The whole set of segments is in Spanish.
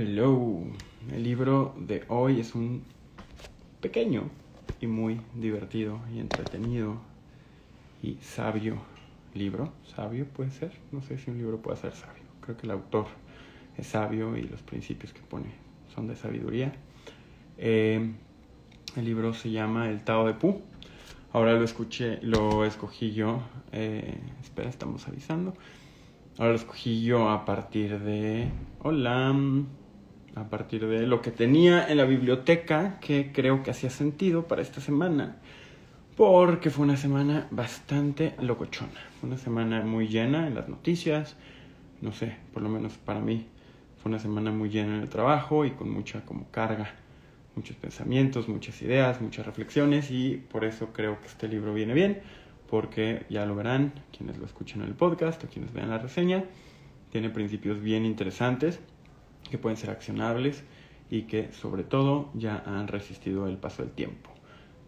Hello. El libro de hoy es un pequeño y muy divertido y entretenido y sabio libro. ¿Sabio puede ser? No sé si un libro puede ser sabio. Creo que el autor es sabio y los principios que pone son de sabiduría. Eh, el libro se llama El Tao de Pu. Ahora lo escuché, lo escogí yo. Eh, espera, estamos avisando. Ahora lo escogí yo a partir de. Hola. A partir de lo que tenía en la biblioteca, que creo que hacía sentido para esta semana. Porque fue una semana bastante locochona. Una semana muy llena en las noticias. No sé, por lo menos para mí. Fue una semana muy llena en el trabajo y con mucha como carga muchos pensamientos, muchas ideas, muchas reflexiones y por eso creo que este libro viene bien, porque ya lo verán quienes lo escuchan en el podcast o quienes vean la reseña, tiene principios bien interesantes que pueden ser accionables y que sobre todo ya han resistido el paso del tiempo.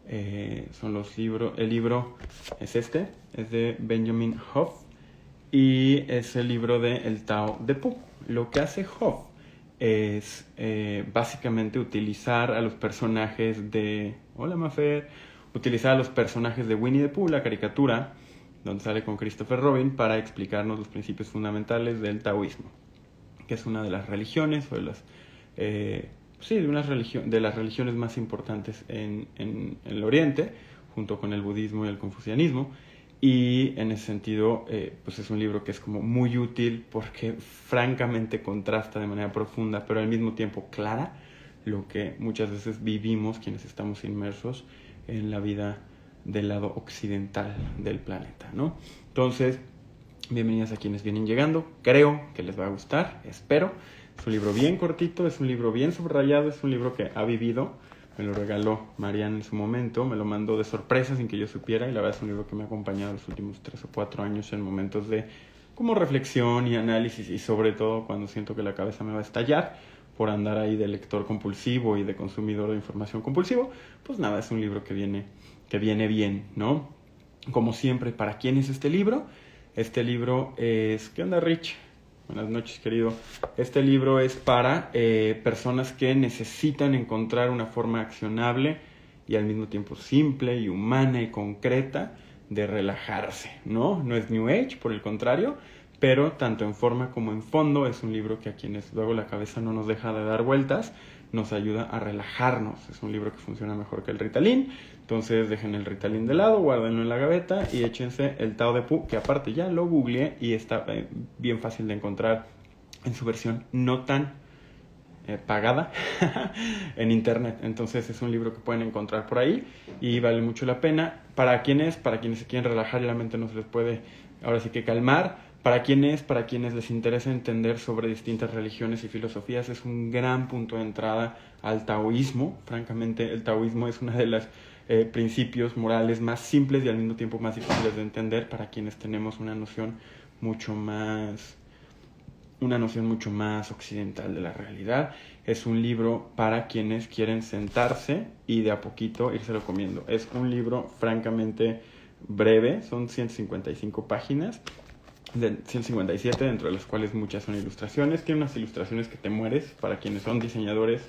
Eh, son los libros, el libro es este, es de Benjamin Hoff y es el libro de El Tao de Pu. Lo que hace Hoff es eh, básicamente utilizar a los personajes de... Hola Mafer. Utilizar a los personajes de Winnie the Pooh, la caricatura, donde sale con Christopher Robin, para explicarnos los principios fundamentales del taoísmo, que es una de las religiones o de las... Eh, sí, de, una religión, de las religiones más importantes en, en el Oriente, junto con el budismo y el confucianismo y en ese sentido, eh, pues es un libro que es como muy útil porque francamente contrasta de manera profunda, pero al mismo tiempo clara, lo que muchas veces vivimos quienes estamos inmersos en la vida del lado occidental del planeta, ¿no? Entonces, bienvenidas a quienes vienen llegando, creo que les va a gustar, espero. Es un libro bien cortito, es un libro bien subrayado, es un libro que ha vivido me lo regaló Mariana en su momento, me lo mandó de sorpresa sin que yo supiera y la verdad es un libro que me ha acompañado los últimos tres o cuatro años en momentos de como reflexión y análisis y sobre todo cuando siento que la cabeza me va a estallar por andar ahí de lector compulsivo y de consumidor de información compulsivo, pues nada, es un libro que viene, que viene bien, ¿no? Como siempre, ¿para quién es este libro? Este libro es, ¿qué onda Rich? Buenas noches, querido. Este libro es para eh, personas que necesitan encontrar una forma accionable y al mismo tiempo simple y humana y concreta de relajarse, ¿no? No es New Age, por el contrario, pero tanto en forma como en fondo es un libro que a quienes luego la cabeza no nos deja de dar vueltas, nos ayuda a relajarnos. Es un libro que funciona mejor que el Ritalin. Entonces dejen el Ritalin de lado, guárdenlo en la gaveta y échense el Tao de Pu, que aparte ya lo googleé y está eh, bien fácil de encontrar en su versión no tan eh, pagada en internet. Entonces es un libro que pueden encontrar por ahí y vale mucho la pena. ¿Para quienes? Para quienes se quieren relajar y la mente no se les puede ahora sí que calmar para quienes, para quienes les interesa entender sobre distintas religiones y filosofías, es un gran punto de entrada al taoísmo. Francamente, el taoísmo es uno de los eh, principios morales más simples y al mismo tiempo más difíciles de entender para quienes tenemos una noción mucho más una noción mucho más occidental de la realidad. Es un libro para quienes quieren sentarse y de a poquito irse lo comiendo. Es un libro francamente breve, son 155 páginas de 157, dentro de las cuales muchas son ilustraciones. Tiene unas ilustraciones que te mueres para quienes son diseñadores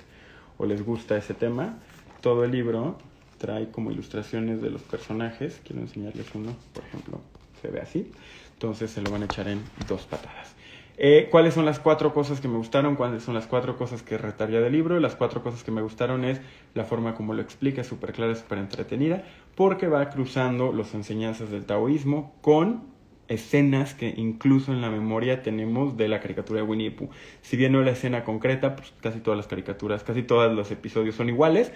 o les gusta ese tema. Todo el libro trae como ilustraciones de los personajes. Quiero enseñarles uno, por ejemplo, se ve así. Entonces se lo van a echar en dos patadas. Eh, ¿Cuáles son las cuatro cosas que me gustaron? ¿Cuáles son las cuatro cosas que retaría del libro? Las cuatro cosas que me gustaron es la forma como lo explica, súper clara, súper entretenida, porque va cruzando las enseñanzas del taoísmo con escenas que incluso en la memoria tenemos de la caricatura de Winnie the Pooh. Si bien no la escena concreta, pues casi todas las caricaturas, casi todos los episodios son iguales,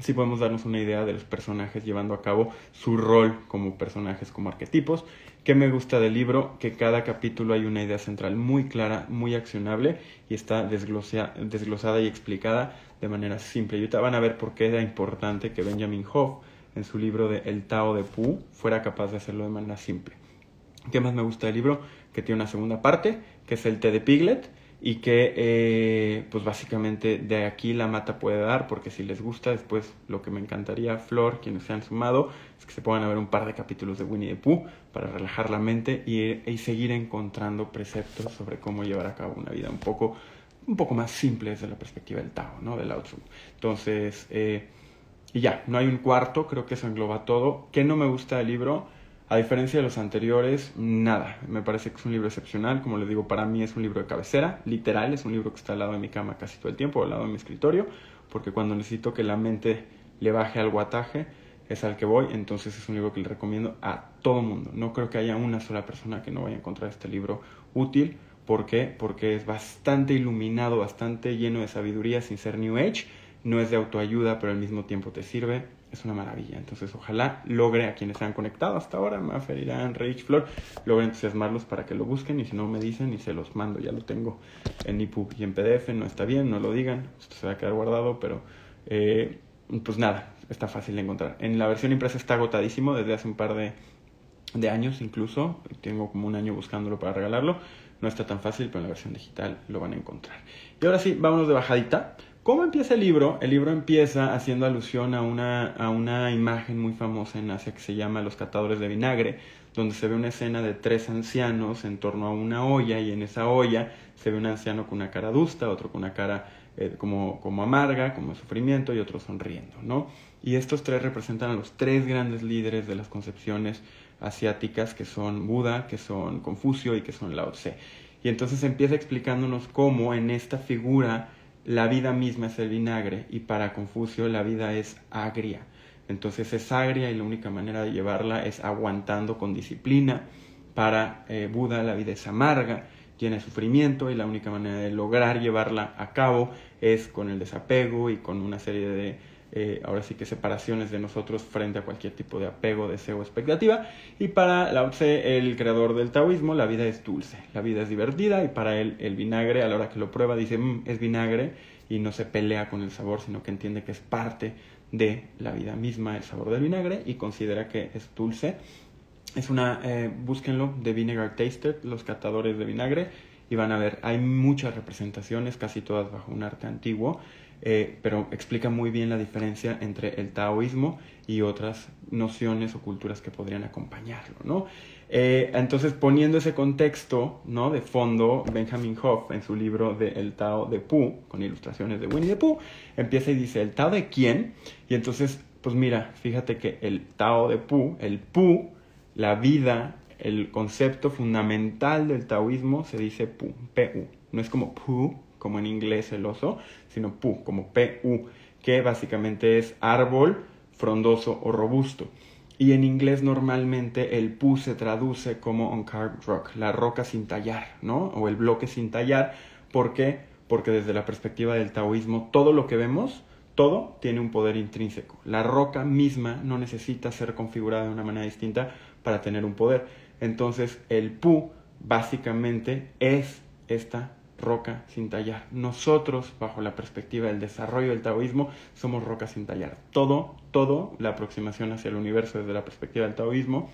sí podemos darnos una idea de los personajes llevando a cabo su rol como personajes, como arquetipos. ¿Qué me gusta del libro? Que cada capítulo hay una idea central muy clara, muy accionable y está desglosada y explicada de manera simple. Y van a ver por qué era importante que Benjamin Hoff en su libro de El Tao de Pooh fuera capaz de hacerlo de manera simple. ¿Qué más me gusta del libro? Que tiene una segunda parte, que es el té de Piglet, y que eh, pues básicamente de aquí la mata puede dar, porque si les gusta después lo que me encantaría, Flor, quienes se han sumado, es que se puedan ver un par de capítulos de Winnie the Pooh para relajar la mente y, y seguir encontrando preceptos sobre cómo llevar a cabo una vida un poco un poco más simple desde la perspectiva del Tao, ¿no? Del Lao. Entonces, eh, y ya, no hay un cuarto, creo que eso engloba todo. ¿Qué no me gusta del libro? A diferencia de los anteriores, nada. Me parece que es un libro excepcional. Como les digo, para mí es un libro de cabecera, literal. Es un libro que está al lado de mi cama casi todo el tiempo, al lado de mi escritorio, porque cuando necesito que la mente le baje al guataje, es al que voy. Entonces es un libro que le recomiendo a todo mundo. No creo que haya una sola persona que no vaya a encontrar este libro útil. ¿Por qué? Porque es bastante iluminado, bastante lleno de sabiduría sin ser New Age. No es de autoayuda, pero al mismo tiempo te sirve. Es una maravilla. Entonces, ojalá logre a quienes se han conectado hasta ahora, Mafer, Irán, Rage, Flor, logre entusiasmarlos para que lo busquen. Y si no me dicen, y se los mando. Ya lo tengo en EPUB y en PDF. No está bien, no lo digan. Esto se va a quedar guardado, pero eh, pues nada, está fácil de encontrar. En la versión impresa está agotadísimo desde hace un par de, de años incluso. Tengo como un año buscándolo para regalarlo no está tan fácil, pero en la versión digital lo van a encontrar. Y ahora sí, vámonos de bajadita. ¿Cómo empieza el libro? El libro empieza haciendo alusión a una, a una imagen muy famosa en Asia que se llama Los catadores de vinagre, donde se ve una escena de tres ancianos en torno a una olla y en esa olla se ve un anciano con una cara adusta, otro con una cara eh, como, como amarga, como sufrimiento y otro sonriendo, ¿no? Y estos tres representan a los tres grandes líderes de las concepciones asiáticas que son Buda, que son Confucio y que son Lao Tse. Y entonces empieza explicándonos cómo en esta figura la vida misma es el vinagre y para Confucio la vida es agria. Entonces es agria y la única manera de llevarla es aguantando con disciplina. Para eh, Buda la vida es amarga, tiene sufrimiento y la única manera de lograr llevarla a cabo es con el desapego y con una serie de eh, ahora sí que separaciones de nosotros frente a cualquier tipo de apego, deseo expectativa. Y para Lao Tse, el creador del taoísmo, la vida es dulce, la vida es divertida y para él el vinagre, a la hora que lo prueba, dice, mm, es vinagre y no se pelea con el sabor, sino que entiende que es parte de la vida misma el sabor del vinagre y considera que es dulce. Es una, eh, búsquenlo, de Vinegar Tasted, los catadores de vinagre, y van a ver, hay muchas representaciones, casi todas bajo un arte antiguo. Eh, pero explica muy bien la diferencia entre el taoísmo y otras nociones o culturas que podrían acompañarlo, ¿no? Eh, entonces, poniendo ese contexto, ¿no? De fondo, Benjamin Hoff, en su libro de Tao de Pu, con ilustraciones de Winnie the Pooh, empieza y dice, ¿el Tao de quién? Y entonces, pues mira, fíjate que el Tao de Pu, el Pu, la vida, el concepto fundamental del taoísmo se dice Pu, P-U. No es como Pu, como en inglés el oso, sino pu, como pu, que básicamente es árbol frondoso o robusto. Y en inglés normalmente el pu se traduce como uncarved rock, la roca sin tallar, ¿no? O el bloque sin tallar. ¿Por qué? Porque desde la perspectiva del taoísmo, todo lo que vemos, todo tiene un poder intrínseco. La roca misma no necesita ser configurada de una manera distinta para tener un poder. Entonces el pu básicamente es esta roca sin tallar. Nosotros, bajo la perspectiva del desarrollo del taoísmo, somos roca sin tallar. Todo, todo, la aproximación hacia el universo desde la perspectiva del taoísmo,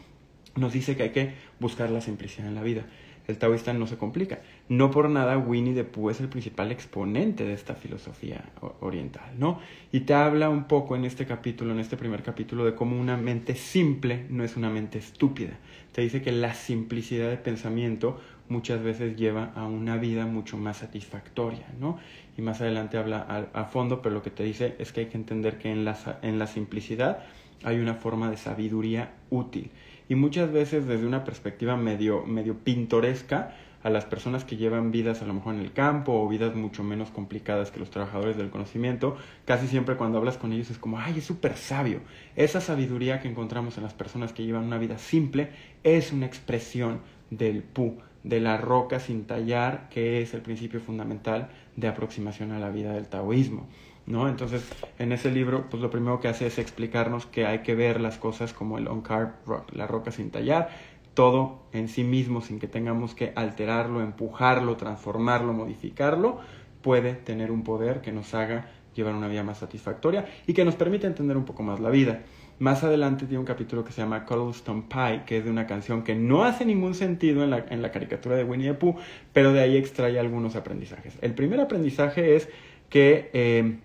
nos dice que hay que buscar la simplicidad en la vida. El taoísta no se complica. No por nada Winnie the Pooh es el principal exponente de esta filosofía oriental, ¿no? Y te habla un poco en este capítulo, en este primer capítulo, de cómo una mente simple no es una mente estúpida. Te dice que la simplicidad de pensamiento muchas veces lleva a una vida mucho más satisfactoria, ¿no? Y más adelante habla a, fondo, pero lo que te dice es que hay que entender que en la, en la simplicidad hay una forma de sabiduría útil. Y muchas veces desde una perspectiva medio, medio pintoresca, a las personas que llevan vidas a lo mejor en el campo o vidas mucho menos complicadas que los trabajadores del conocimiento, casi siempre cuando hablas con ellos es como, ay, es súper sabio. Esa sabiduría que encontramos en las personas que llevan una vida simple es una expresión del pu, de la roca sin tallar, que es el principio fundamental de aproximación a la vida del taoísmo. ¿no? Entonces, en ese libro, pues lo primero que hace es explicarnos que hay que ver las cosas como el on-carved rock, la roca sin tallar, todo en sí mismo, sin que tengamos que alterarlo, empujarlo, transformarlo, modificarlo, puede tener un poder que nos haga llevar una vida más satisfactoria y que nos permite entender un poco más la vida. Más adelante tiene un capítulo que se llama Cobblestone Pie, que es de una canción que no hace ningún sentido en la, en la caricatura de Winnie the Pooh, pero de ahí extrae algunos aprendizajes. El primer aprendizaje es que eh,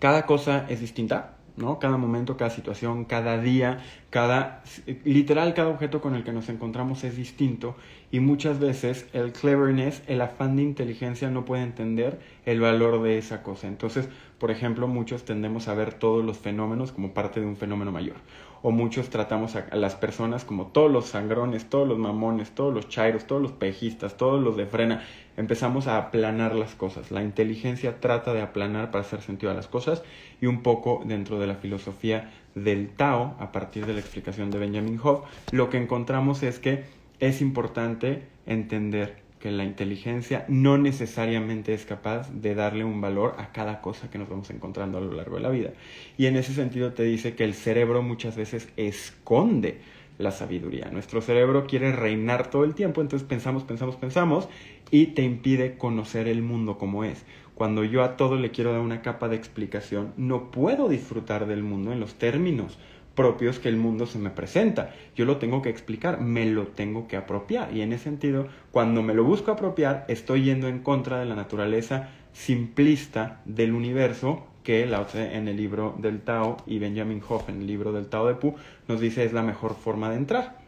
cada cosa es distinta, ¿no? Cada momento, cada situación, cada día, cada, literal, cada objeto con el que nos encontramos es distinto y muchas veces el cleverness, el afán de inteligencia no puede entender el valor de esa cosa. Entonces, por ejemplo, muchos tendemos a ver todos los fenómenos como parte de un fenómeno mayor. O muchos tratamos a, las personas como todos los sangrones, todos los mamones, todos los chairos, todos los pejistas, todos los de frena. Empezamos a aplanar las cosas. La inteligencia trata de aplanar para hacer sentido a las cosas y un poco dentro de la filosofía del Tao, a partir de la explicación de Benjamin Hoff, lo que encontramos es que es importante entender que la inteligencia no necesariamente es capaz de darle un valor a cada cosa que nos vamos encontrando a lo largo de la vida. Y en ese sentido te dice que el cerebro muchas veces esconde la sabiduría. Nuestro cerebro quiere reinar todo el tiempo, entonces pensamos, pensamos, pensamos y te impide conocer el mundo como es. Cuando yo a todo le quiero dar una capa de explicación, no puedo disfrutar del mundo en los términos propios que el mundo se me presenta. Yo lo tengo que explicar, me lo tengo que apropiar. Y en ese sentido, cuando me lo busco apropiar, estoy yendo en contra de la naturaleza simplista del universo que Lao Tse en el libro del Tao y Benjamin Hoff en el libro del Tao de Pu nos dice es la mejor forma de entrar.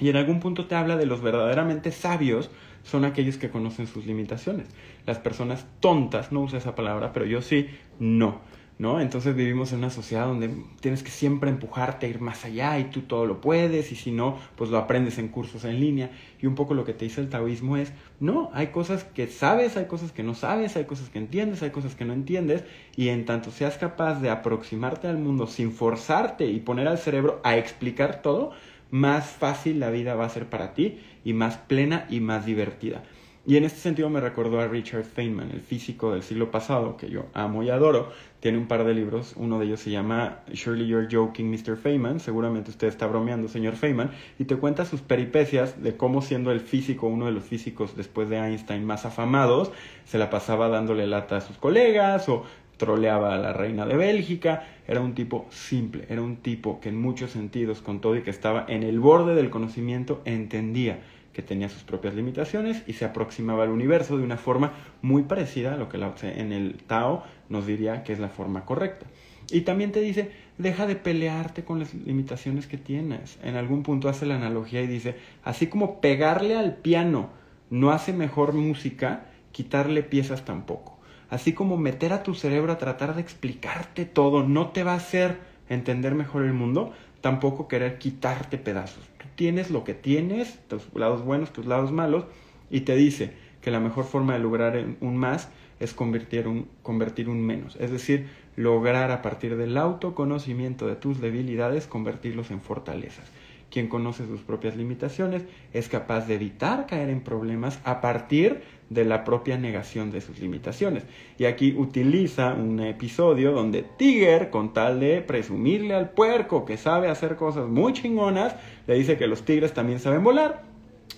Y en algún punto te habla de los verdaderamente sabios son aquellos que conocen sus limitaciones. Las personas tontas, no usa esa palabra, pero yo sí, no ¿no? Entonces vivimos en una sociedad donde tienes que siempre empujarte a ir más allá y tú todo lo puedes y si no, pues lo aprendes en cursos en línea. Y un poco lo que te dice el taoísmo es, no, hay cosas que sabes, hay cosas que no sabes, hay cosas que entiendes, hay cosas que no entiendes y en tanto seas capaz de aproximarte al mundo sin forzarte y poner al cerebro a explicar todo, más fácil la vida va a ser para ti y más plena y más divertida. Y en este sentido me recordó a Richard Feynman, el físico del siglo pasado, que yo amo y adoro. Tiene un par de libros, uno de ellos se llama Surely You're Joking, Mr. Feynman, seguramente usted está bromeando, señor Feynman, y te cuenta sus peripecias de cómo siendo el físico, uno de los físicos después de Einstein más afamados, se la pasaba dándole lata a sus colegas o troleaba a la reina de Bélgica, era un tipo simple, era un tipo que en muchos sentidos, con todo y que estaba en el borde del conocimiento, entendía que tenía sus propias limitaciones y se aproximaba al universo de una forma muy parecida a lo que en el Tao nos diría que es la forma correcta. Y también te dice, deja de pelearte con las limitaciones que tienes. En algún punto hace la analogía y dice, así como pegarle al piano no hace mejor música, quitarle piezas tampoco. Así como meter a tu cerebro a tratar de explicarte todo no te va a hacer entender mejor el mundo, tampoco querer quitarte pedazos. Tú tienes lo que tienes, tus lados buenos, tus lados malos, y te dice que la mejor forma de lograr un más es convertir un, convertir un menos. Es decir, lograr a partir del autoconocimiento de tus debilidades convertirlos en fortalezas. Quien conoce sus propias limitaciones es capaz de evitar caer en problemas a partir de la propia negación de sus limitaciones. Y aquí utiliza un episodio donde Tiger, con tal de presumirle al puerco que sabe hacer cosas muy chingonas, le dice que los tigres también saben volar.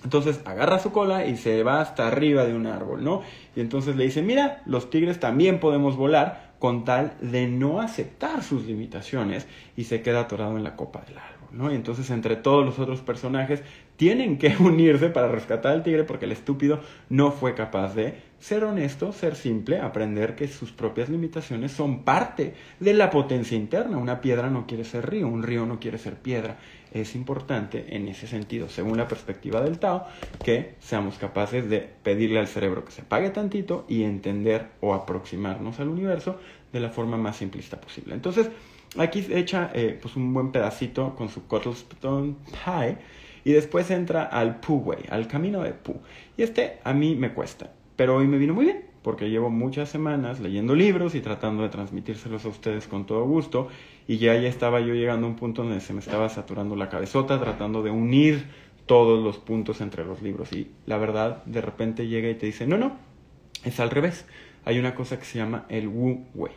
Entonces agarra su cola y se va hasta arriba de un árbol, ¿no? Y entonces le dice, mira, los tigres también podemos volar con tal de no aceptar sus limitaciones y se queda atorado en la copa del árbol. ¿no? Y entonces entre todos los otros personajes tienen que unirse para rescatar al tigre porque el estúpido no fue capaz de ser honesto, ser simple, aprender que sus propias limitaciones son parte de la potencia interna. Una piedra no quiere ser río, un río no quiere ser piedra. Es importante en ese sentido, según la perspectiva del Tao, que seamos capaces de pedirle al cerebro que se apague tantito y entender o aproximarnos al universo de la forma más simplista posible. Entonces, Aquí echa eh, pues un buen pedacito con su Cottlestone Pie y después entra al Pooh Way, al camino de Pooh. Y este a mí me cuesta, pero hoy me vino muy bien porque llevo muchas semanas leyendo libros y tratando de transmitírselos a ustedes con todo gusto y ya ya estaba yo llegando a un punto donde se me estaba saturando la cabezota tratando de unir todos los puntos entre los libros y la verdad de repente llega y te dice, no, no, es al revés. Hay una cosa que se llama el Wu Wei.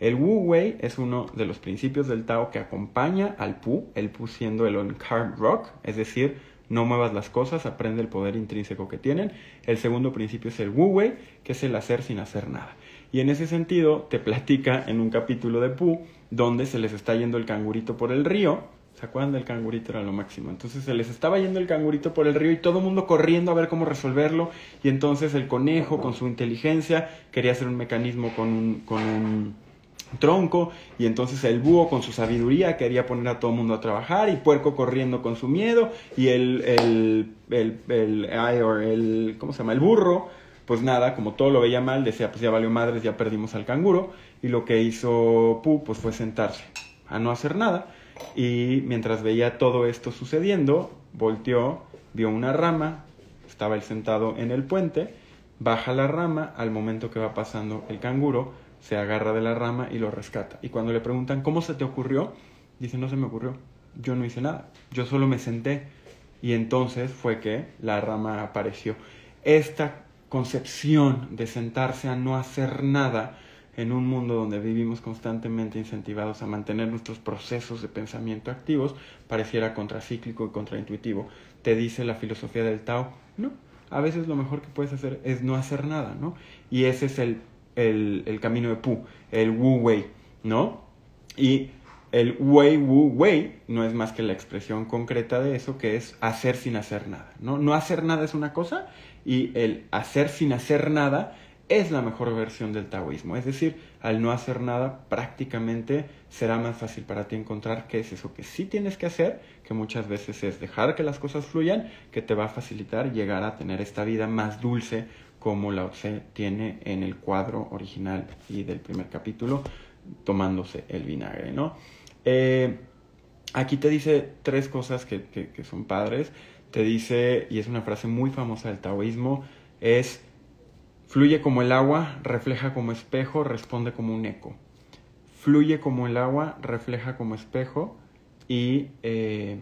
El Wu Wei es uno de los principios del Tao que acompaña al Pu, el Pu siendo el on card rock, es decir, no muevas las cosas, aprende el poder intrínseco que tienen. El segundo principio es el Wu Wei, que es el hacer sin hacer nada. Y en ese sentido te platica en un capítulo de Pu donde se les está yendo el cangurito por el río. ¿Se acuerdan del cangurito? Era lo máximo. Entonces se les estaba yendo el cangurito por el río y todo el mundo corriendo a ver cómo resolverlo. Y entonces el conejo, con su inteligencia, quería hacer un mecanismo con un, con un tronco y entonces el búho con su sabiduría quería poner a todo el mundo a trabajar y puerco corriendo con su miedo y el, el, el, el, el ¿cómo se llama? El burro, pues nada, como todo lo veía mal, decía, pues ya valió madres, ya perdimos al canguro y lo que hizo Pu pues fue sentarse a no hacer nada y mientras veía todo esto sucediendo, volteó, vio una rama, estaba él sentado en el puente, baja la rama, al momento que va pasando el canguro, se agarra de la rama y lo rescata. Y cuando le preguntan, ¿cómo se te ocurrió? Dice, no se me ocurrió, yo no hice nada, yo solo me senté. Y entonces fue que la rama apareció. Esta concepción de sentarse a no hacer nada en un mundo donde vivimos constantemente incentivados a mantener nuestros procesos de pensamiento activos, pareciera contracíclico y contraintuitivo. Te dice la filosofía del Tao, no, a veces lo mejor que puedes hacer es no hacer nada, ¿no? Y ese es el el, el camino de Pu, el Wu Wei, ¿no? Y el Wei Wu Wei no es más que la expresión concreta de eso, que es hacer sin hacer nada, ¿no? No hacer nada es una cosa y el hacer sin hacer nada es la mejor versión del taoísmo. Es decir, al no hacer nada, prácticamente será más fácil para ti encontrar qué es eso que sí tienes que hacer, que muchas veces es dejar que las cosas fluyan, que te va a facilitar llegar a tener esta vida más dulce, como Lao Tse tiene en el cuadro original y del primer capítulo, tomándose el vinagre, ¿no? Eh, aquí te dice tres cosas que, que, son padres. Te dice, y es una frase muy famosa del taoísmo, es fluye como el agua, refleja como espejo, responde como un eco. Fluye como el agua, refleja como espejo y eh,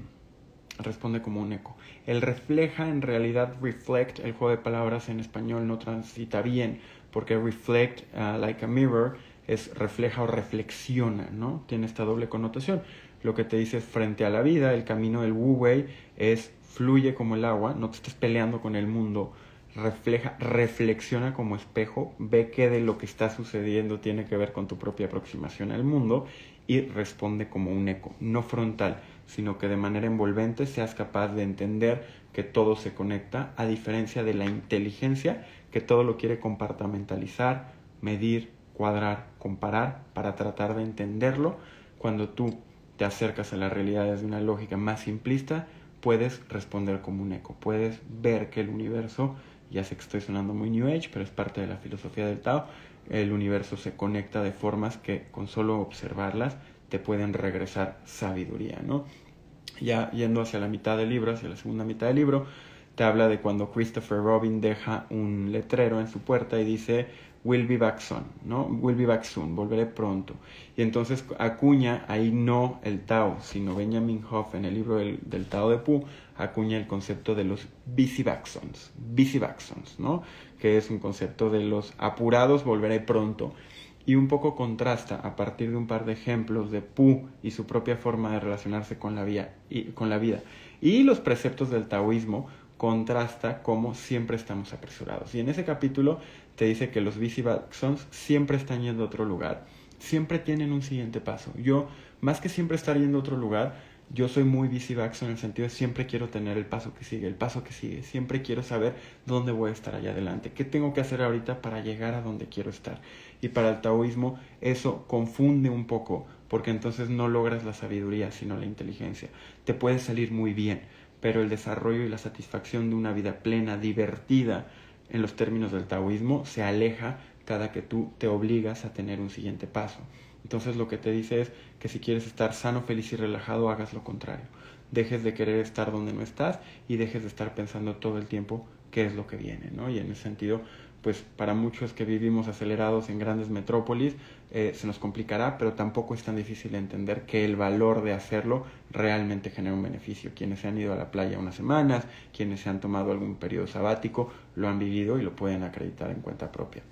responde como un eco. El refleja en realidad reflect, el juego de palabras en español no transita bien, porque reflect, uh, like a mirror, es refleja o reflexiona, ¿no? Tiene esta doble connotación. Lo que te dice es frente a la vida, el camino del Wu Wei es fluye como el agua, no te estés peleando con el mundo, refleja, reflexiona como espejo, ve que de lo que está sucediendo tiene que ver con tu propia aproximación al mundo y responde como un eco, no frontal sino que de manera envolvente seas capaz de entender que todo se conecta, a diferencia de la inteligencia que todo lo quiere compartamentalizar, medir, cuadrar, comparar para tratar de entenderlo. Cuando tú te acercas a la realidad desde una lógica más simplista, puedes responder como un eco, puedes ver que el universo, ya sé que estoy sonando muy New Age, pero es parte de la filosofía del Tao, el universo se conecta de formas que con solo observarlas te pueden regresar sabiduría, ¿no? Ya yendo hacia la mitad del libro, hacia la segunda mitad del libro, te habla de cuando Christopher Robin deja un letrero en su puerta y dice Will be back soon, ¿no? Will be back soon, volveré pronto. Y entonces acuña ahí no el Tao, sino Benjamin Hoff en el libro del, Tao de Pu, acuña el concepto de los busy backsons, busy backsons, ¿no? Que es un concepto de los apurados, volveré pronto y un poco contrasta a partir de un par de ejemplos de Pu y su propia forma de relacionarse con la, vida y, con la vida. Y los preceptos del taoísmo contrasta cómo siempre estamos apresurados. Y en ese capítulo te dice que los Visibaxons siempre están yendo a otro lugar, siempre tienen un siguiente paso. Yo, más que siempre estar yendo a otro lugar, yo soy muy visivaxo en el sentido de siempre quiero tener el paso que sigue, el paso que sigue, siempre quiero saber dónde voy a estar allá adelante, qué tengo que hacer ahorita para llegar a donde quiero estar. Y para el taoísmo eso confunde un poco, porque entonces no logras la sabiduría, sino la inteligencia. Te puede salir muy bien, pero el desarrollo y la satisfacción de una vida plena, divertida, en los términos del taoísmo, se aleja cada que tú te obligas a tener un siguiente paso. Entonces lo que te dice es que si quieres estar sano, feliz y relajado, hagas lo contrario. Dejes de querer estar donde no estás y dejes de estar pensando todo el tiempo qué es lo que viene, ¿no? Y en ese sentido, pues para muchos que vivimos acelerados en grandes metrópolis, eh, se nos complicará, pero tampoco es tan difícil entender que el valor de hacerlo realmente genera un beneficio. Quienes se han ido a la playa unas semanas, quienes se han tomado algún periodo sabático, lo han vivido y lo pueden acreditar en cuenta propia.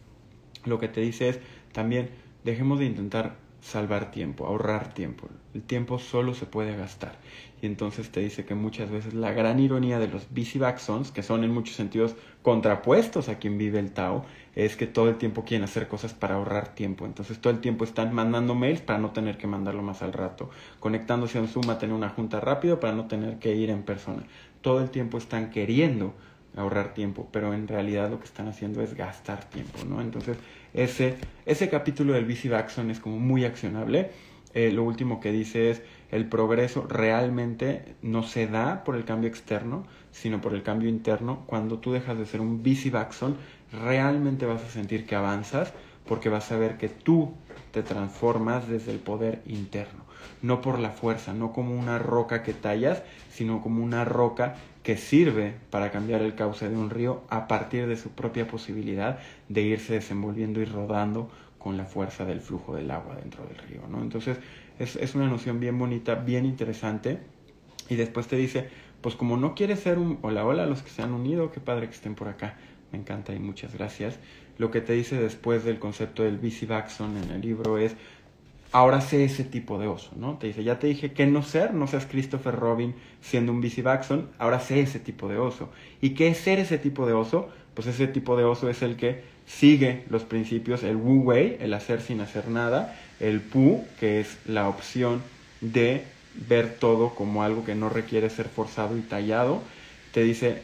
Lo que te dice es también dejemos de intentar salvar tiempo, ahorrar tiempo. El tiempo solo se puede gastar. Y entonces te dice que muchas veces la gran ironía de los busy backsons, que son en muchos sentidos contrapuestos a quien vive el Tao, es que todo el tiempo quieren hacer cosas para ahorrar tiempo. Entonces todo el tiempo están mandando mails para no tener que mandarlo más al rato, conectándose un Zoom a tener una junta rápido para no tener que ir en persona. Todo el tiempo están queriendo ahorrar tiempo, pero en realidad lo que están haciendo es gastar tiempo, ¿no? Entonces, ese, ese capítulo del BC es como muy accionable. Eh, lo último que dice es, el progreso realmente no se da por el cambio externo, sino por el cambio interno. Cuando tú dejas de ser un Baxon, realmente vas a sentir que avanzas porque vas a ver que tú te transformas desde el poder interno, no por la fuerza, no como una roca que tallas, sino como una roca que sirve para cambiar el cauce de un río a partir de su propia posibilidad de irse desenvolviendo y rodando con la fuerza del flujo del agua dentro del río, ¿no? Entonces, es, es una noción bien bonita, bien interesante. Y después te dice, pues como no quieres ser un hola hola a los que se han unido, qué padre que estén por acá. Me encanta y muchas gracias. Lo que te dice después del concepto del busy Baxon en el libro es ahora sé ese tipo de oso, ¿no? Te dice, ya te dije que no ser, no seas Christopher Robin siendo un Baxon, ahora sé ese tipo de oso. ¿Y qué es ser ese tipo de oso? Pues ese tipo de oso es el que sigue los principios, el Wu Wei, el hacer sin hacer nada, el Pu, que es la opción de ver todo como algo que no requiere ser forzado y tallado. Te dice,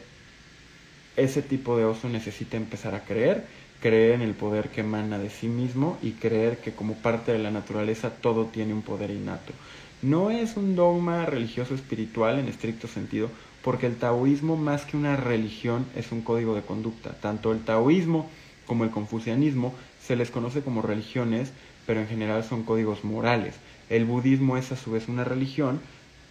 ese tipo de oso necesita empezar a creer, creer en el poder que emana de sí mismo y creer que como parte de la naturaleza todo tiene un poder innato. No es un dogma religioso espiritual en estricto sentido, porque el taoísmo más que una religión es un código de conducta. Tanto el taoísmo como el confucianismo se les conoce como religiones, pero en general son códigos morales. El budismo es a su vez una religión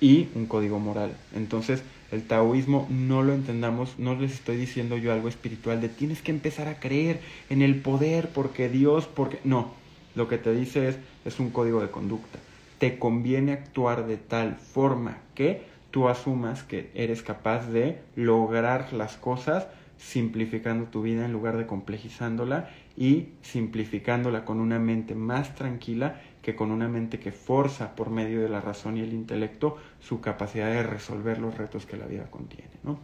y un código moral. Entonces, el taoísmo no lo entendamos, no les estoy diciendo yo algo espiritual de tienes que empezar a creer en el poder porque Dios, porque no, lo que te dice es es un código de conducta. Te conviene actuar de tal forma que tú asumas que eres capaz de lograr las cosas simplificando tu vida en lugar de complejizándola y simplificándola con una mente más tranquila que con una mente que forza por medio de la razón y el intelecto su capacidad de resolver los retos que la vida contiene. ¿no?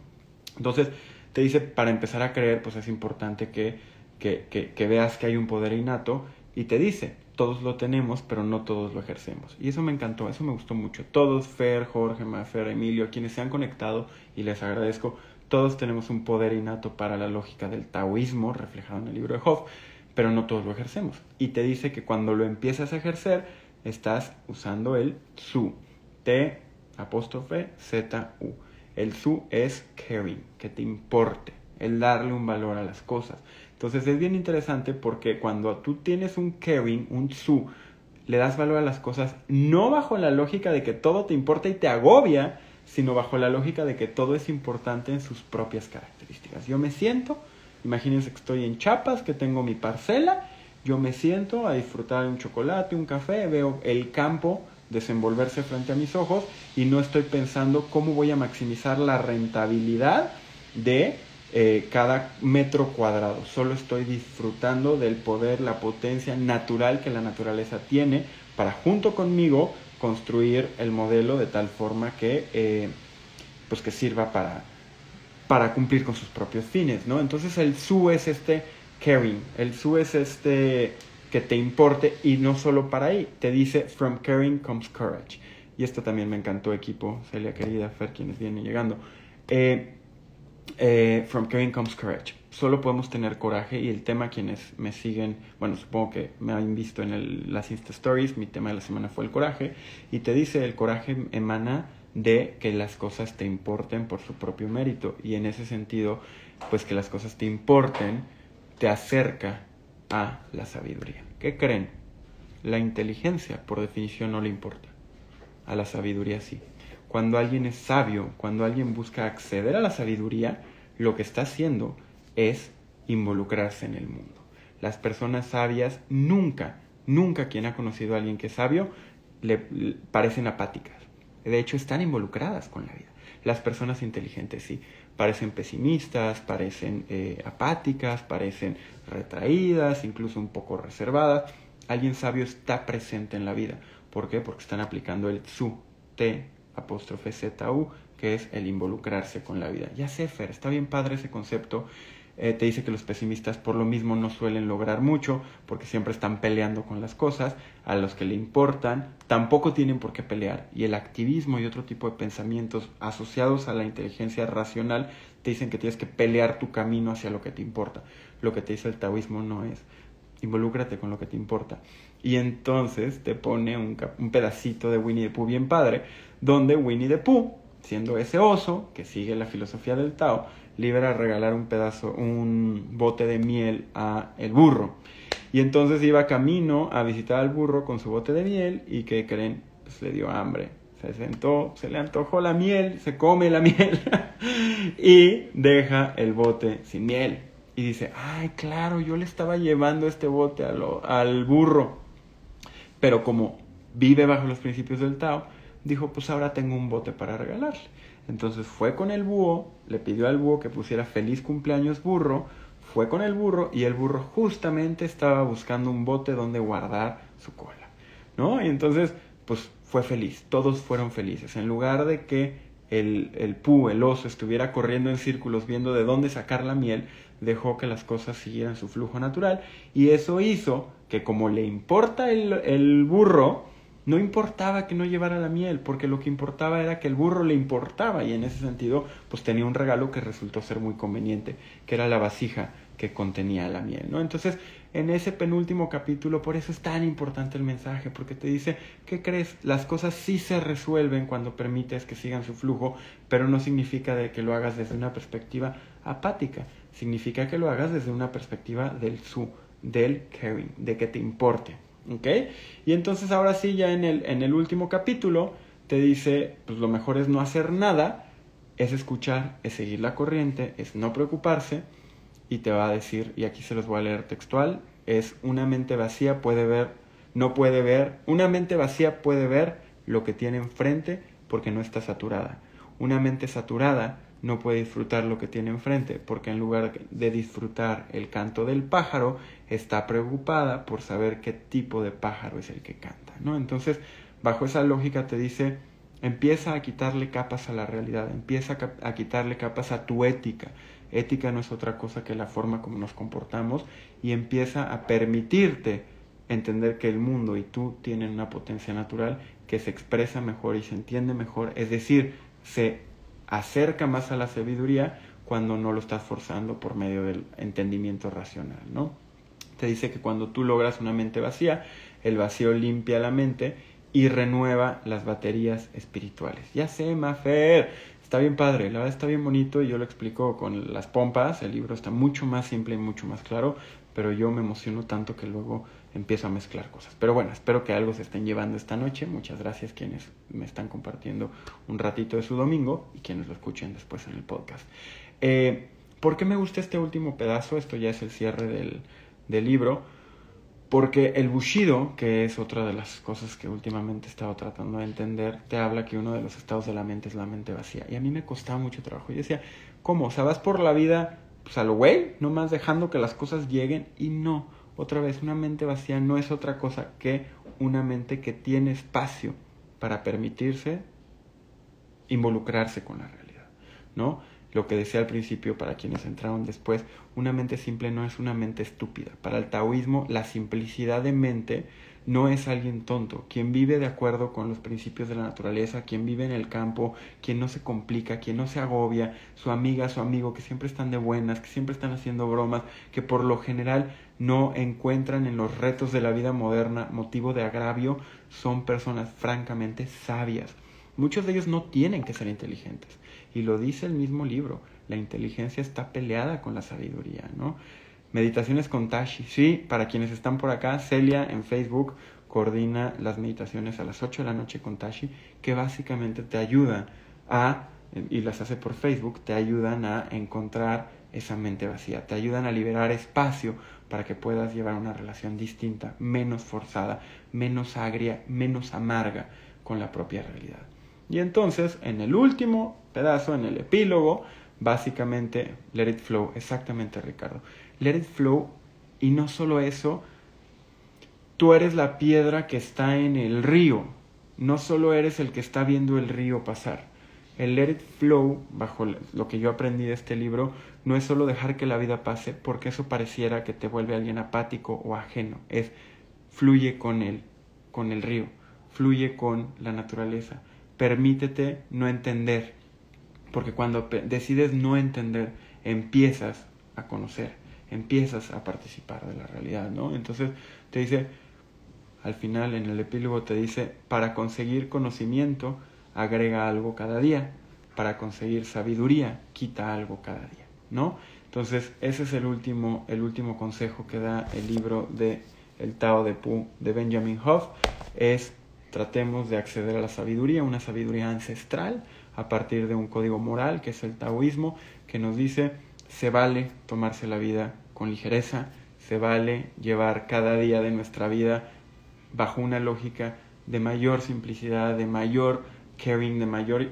Entonces, te dice, para empezar a creer, pues es importante que, que, que, veas que hay un poder innato y te dice, todos lo tenemos, pero no todos lo ejercemos. Y eso me encantó, eso me gustó mucho. Todos, Fer, Jorge, Mafer, Emilio, quienes se han conectado y les agradezco, todos tenemos un poder innato para la lógica del taoísmo reflejado en el libro de Hoff pero no todos lo ejercemos. Y te dice que cuando lo empiezas a ejercer, estás usando el su. T apóstrofe Z U. El su es caring, que te importe, el darle un valor a las cosas. Entonces es bien interesante porque cuando tú tienes un caring, un su, le das valor a las cosas no bajo la lógica de que todo te importa y te agobia, sino bajo la lógica de que todo es importante en sus propias características. Yo me siento Imagínense que estoy en Chiapas, que tengo mi parcela, yo me siento a disfrutar un chocolate, un café, veo el campo desenvolverse frente a mis ojos y no estoy pensando cómo voy a maximizar la rentabilidad de eh, cada metro cuadrado. Solo estoy disfrutando del poder, la potencia natural que la naturaleza tiene para junto conmigo construir el modelo de tal forma que, eh, pues que sirva para, para cumplir con sus propios fines, ¿no? Entonces el su es este caring, el su es este que te importe y no solo para ahí, te dice from caring comes courage. Y esto también me encantó equipo, Celia querida, Fer, quienes vienen llegando. Eh, eh, from caring comes courage. Solo podemos tener coraje y el tema quienes me siguen, bueno, supongo que me han visto en el, las Insta Stories, mi tema de la semana fue el coraje y te dice el coraje emana de que las cosas te importen por su propio mérito y en ese sentido pues que las cosas te importen te acerca a la sabiduría. ¿Qué creen? La inteligencia por definición no le importa, a la sabiduría sí. Cuando alguien es sabio, cuando alguien busca acceder a la sabiduría, lo que está haciendo es involucrarse en el mundo. Las personas sabias nunca, nunca quien ha conocido a alguien que es sabio, le parecen apáticas de hecho, están involucradas con la vida. Las personas inteligentes sí, parecen pesimistas, parecen eh, apáticas, parecen retraídas, incluso un poco reservadas. Alguien sabio está presente en la vida. ¿Por qué? Porque están aplicando el su, T, apóstrofe Z, U, que es el involucrarse con la vida. Ya sé, Fer, está bien padre ese concepto. Eh, te dice que los pesimistas por lo mismo no suelen lograr mucho porque siempre están peleando con las cosas, a los que le importan tampoco tienen por qué pelear y el activismo y otro tipo de pensamientos asociados a la inteligencia racional te dicen que tienes que pelear tu camino hacia lo que te importa. Lo que te dice el taoísmo no es involúcrate con lo que te importa. Y entonces te pone un, un pedacito de Winnie the Pooh bien padre, donde Winnie the Pooh, siendo ese oso que sigue la filosofía del Tao, libera a regalar un pedazo, un bote de miel a el burro. Y entonces iba camino a visitar al burro con su bote de miel y que creen, pues le dio hambre. Se sentó, se le antojó la miel, se come la miel y deja el bote sin miel. Y dice, ay, claro, yo le estaba llevando este bote al burro. Pero como vive bajo los principios del Tao, dijo, pues ahora tengo un bote para regalarle. Entonces fue con el búho, le pidió al búho que pusiera feliz cumpleaños burro, fue con el burro y el burro justamente estaba buscando un bote donde guardar su cola, ¿no? Y entonces, pues fue feliz, todos fueron felices. En lugar de que el, el pu, el oso, estuviera corriendo en círculos viendo de dónde sacar la miel, dejó que las cosas siguieran su flujo natural y eso hizo que como le importa el, el burro, no importaba que no llevara la miel, porque lo que importaba era que el burro le importaba y en ese sentido pues tenía un regalo que resultó ser muy conveniente, que era la vasija que contenía la miel, ¿no? Entonces, en ese penúltimo capítulo, por eso es tan importante el mensaje, porque te dice, ¿qué crees? Las cosas sí se resuelven cuando permites que sigan su flujo, pero no significa de que lo hagas desde una perspectiva apática, significa que lo hagas desde una perspectiva del su, del caring, de que te importe, ¿Ok? Y entonces ahora sí, ya en el, en el último capítulo, te dice, pues lo mejor es no hacer nada, es escuchar, es seguir la corriente, es no preocuparse, y te va a decir, y aquí se los voy a leer textual, es una mente vacía puede ver, no puede ver, una mente vacía puede ver lo que tiene enfrente porque no está saturada. Una mente saturada no puede disfrutar lo que tiene enfrente, porque en lugar de disfrutar el canto del pájaro, está preocupada por saber qué tipo de pájaro es el que canta, ¿no? Entonces, bajo esa lógica te dice, empieza a quitarle capas a la realidad, empieza a quitarle capas a tu ética. Ética no es otra cosa que la forma como nos comportamos y empieza a permitirte entender que el mundo y tú tienen una potencia natural que se expresa mejor y se entiende mejor, es decir, se acerca más a la sabiduría cuando no lo estás forzando por medio del entendimiento racional, ¿no? Te dice que cuando tú logras una mente vacía, el vacío limpia la mente y renueva las baterías espirituales. Ya sé, Mafer, está bien padre, la verdad está bien bonito y yo lo explico con las pompas, el libro está mucho más simple y mucho más claro, pero yo me emociono tanto que luego empiezo a mezclar cosas. Pero bueno, espero que algo se estén llevando esta noche. Muchas gracias quienes me están compartiendo un ratito de su domingo y quienes lo escuchen después en el podcast. Eh, ¿Por qué me gusta este último pedazo? Esto ya es el cierre del, del libro. Porque el Bushido, que es otra de las cosas que últimamente he estado tratando de entender, te habla que uno de los estados de la mente es la mente vacía. Y a mí me costaba mucho trabajo. Yo decía, ¿cómo? O sea, vas por la vida, pues a lo güey, nomás dejando que las cosas lleguen y no otra vez, una mente vacía no es otra cosa que una mente que tiene espacio para permitirse involucrarse con la realidad, ¿no? Lo que decía al principio para quienes entraron después, una mente simple no es una mente estúpida. Para el taoísmo, la simplicidad de mente no es alguien tonto, quien vive de acuerdo con los principios de la naturaleza, quien vive en el campo, quien no se complica, quien no se agobia, su amiga, su amigo, que siempre están de buenas, que siempre están haciendo bromas, que por lo general no encuentran en los retos de la vida moderna motivo de agravio, son personas francamente sabias. Muchos de ellos no tienen que ser inteligentes, y lo dice el mismo libro, la inteligencia está peleada con la sabiduría, ¿no? Meditaciones con Tashi. Sí, para quienes están por acá, Celia en Facebook coordina las meditaciones a las 8 de la noche con Tashi, que básicamente te ayuda a, y las hace por Facebook, te ayudan a encontrar esa mente vacía, te ayudan a liberar espacio para que puedas llevar una relación distinta, menos forzada, menos agria, menos amarga con la propia realidad. Y entonces, en el último pedazo, en el epílogo, básicamente, let it flow, exactamente Ricardo let it flow. Y no solo eso, tú eres la piedra que está en el río. No solo eres el que está viendo el río pasar. El let it flow, bajo lo que yo aprendí de este libro, no es solo dejar que la vida pase, porque eso pareciera que te vuelve alguien apático o ajeno. Es fluye con él, con el río, fluye con la naturaleza. Permítete no entender, porque cuando decides no entender, empiezas a conocer, empiezas a participar de la realidad, ¿no? Entonces te dice, al final en el epílogo te dice, para conseguir conocimiento, agrega algo cada día, para conseguir sabiduría, quita algo cada día, ¿no? Entonces, ese es el último, el último consejo que da el libro de El Tao de Pu de Benjamin Hoff, es tratemos de acceder a la sabiduría, una sabiduría ancestral, a partir de un código moral, que es el taoísmo, que nos dice, se vale tomarse la vida con ligereza, se vale llevar cada día de nuestra vida bajo una lógica de mayor simplicidad, de mayor caring, de mayor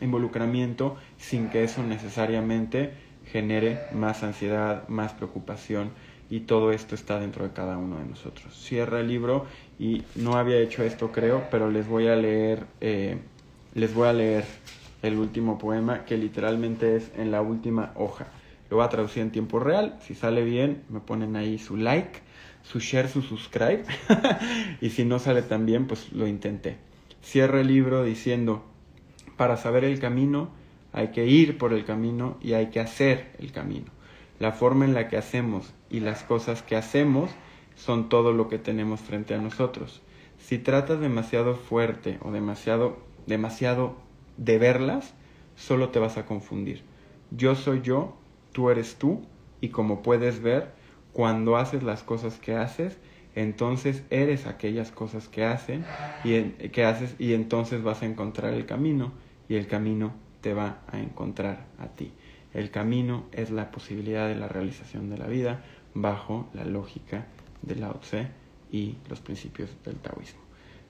involucramiento, sin que eso necesariamente genere más ansiedad, más preocupación y todo esto está dentro de cada uno de nosotros. Cierra el libro y no había hecho esto creo, pero les voy a leer, eh, les voy a leer el último poema que literalmente es en la última hoja. Lo voy a traducir en tiempo real. Si sale bien, me ponen ahí su like, su share, su subscribe. y si no sale tan bien, pues lo intenté. Cierra el libro diciendo, para saber el camino hay que ir por el camino y hay que hacer el camino. La forma en la que hacemos y las cosas que hacemos son todo lo que tenemos frente a nosotros. Si tratas demasiado fuerte o demasiado, demasiado de verlas, solo te vas a confundir. Yo soy yo, tú eres tú, y como puedes ver, cuando haces las cosas que haces, entonces eres aquellas cosas que hacen y que haces y entonces vas a encontrar el camino y el camino te va a encontrar a ti. El camino es la posibilidad de la realización de la vida bajo la lógica de Lao Tse y los principios del taoísmo.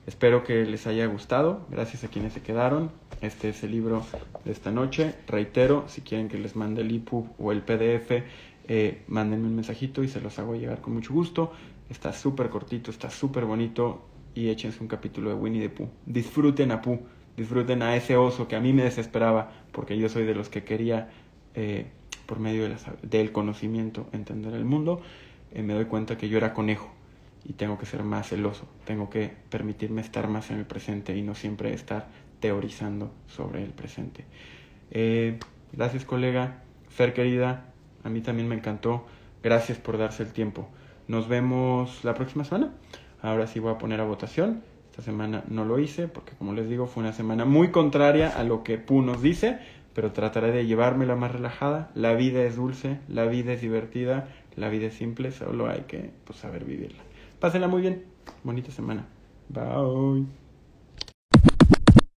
Espero que les haya gustado. Gracias a quienes se quedaron. Este es el libro de esta noche. Reitero, si quieren que les mande el EPUB o el PDF, eh, mándenme un mensajito y se los hago llegar con mucho gusto. Está súper cortito, está súper bonito y échense un capítulo de Winnie the Pooh. Disfruten a Pooh, disfruten a ese oso que a mí me desesperaba porque yo soy de los que quería, eh, por medio del conocimiento, entender el mundo. Eh, me doy cuenta que yo era conejo y tengo que ser más celoso, tengo que permitirme estar más en el presente y no siempre estar teorizando sobre el presente. Eh, gracias colega, Fer querida, a mí también me encantó, gracias por darse el tiempo. Nos vemos la próxima semana. Ahora sí voy a poner a votación. Esta semana no lo hice porque como les digo fue una semana muy contraria a lo que Pu nos dice, pero trataré de llevármela más relajada. La vida es dulce, la vida es divertida, la vida es simple, solo hay que pues, saber vivirla. Pásenla muy bien. Bonita semana. Bye.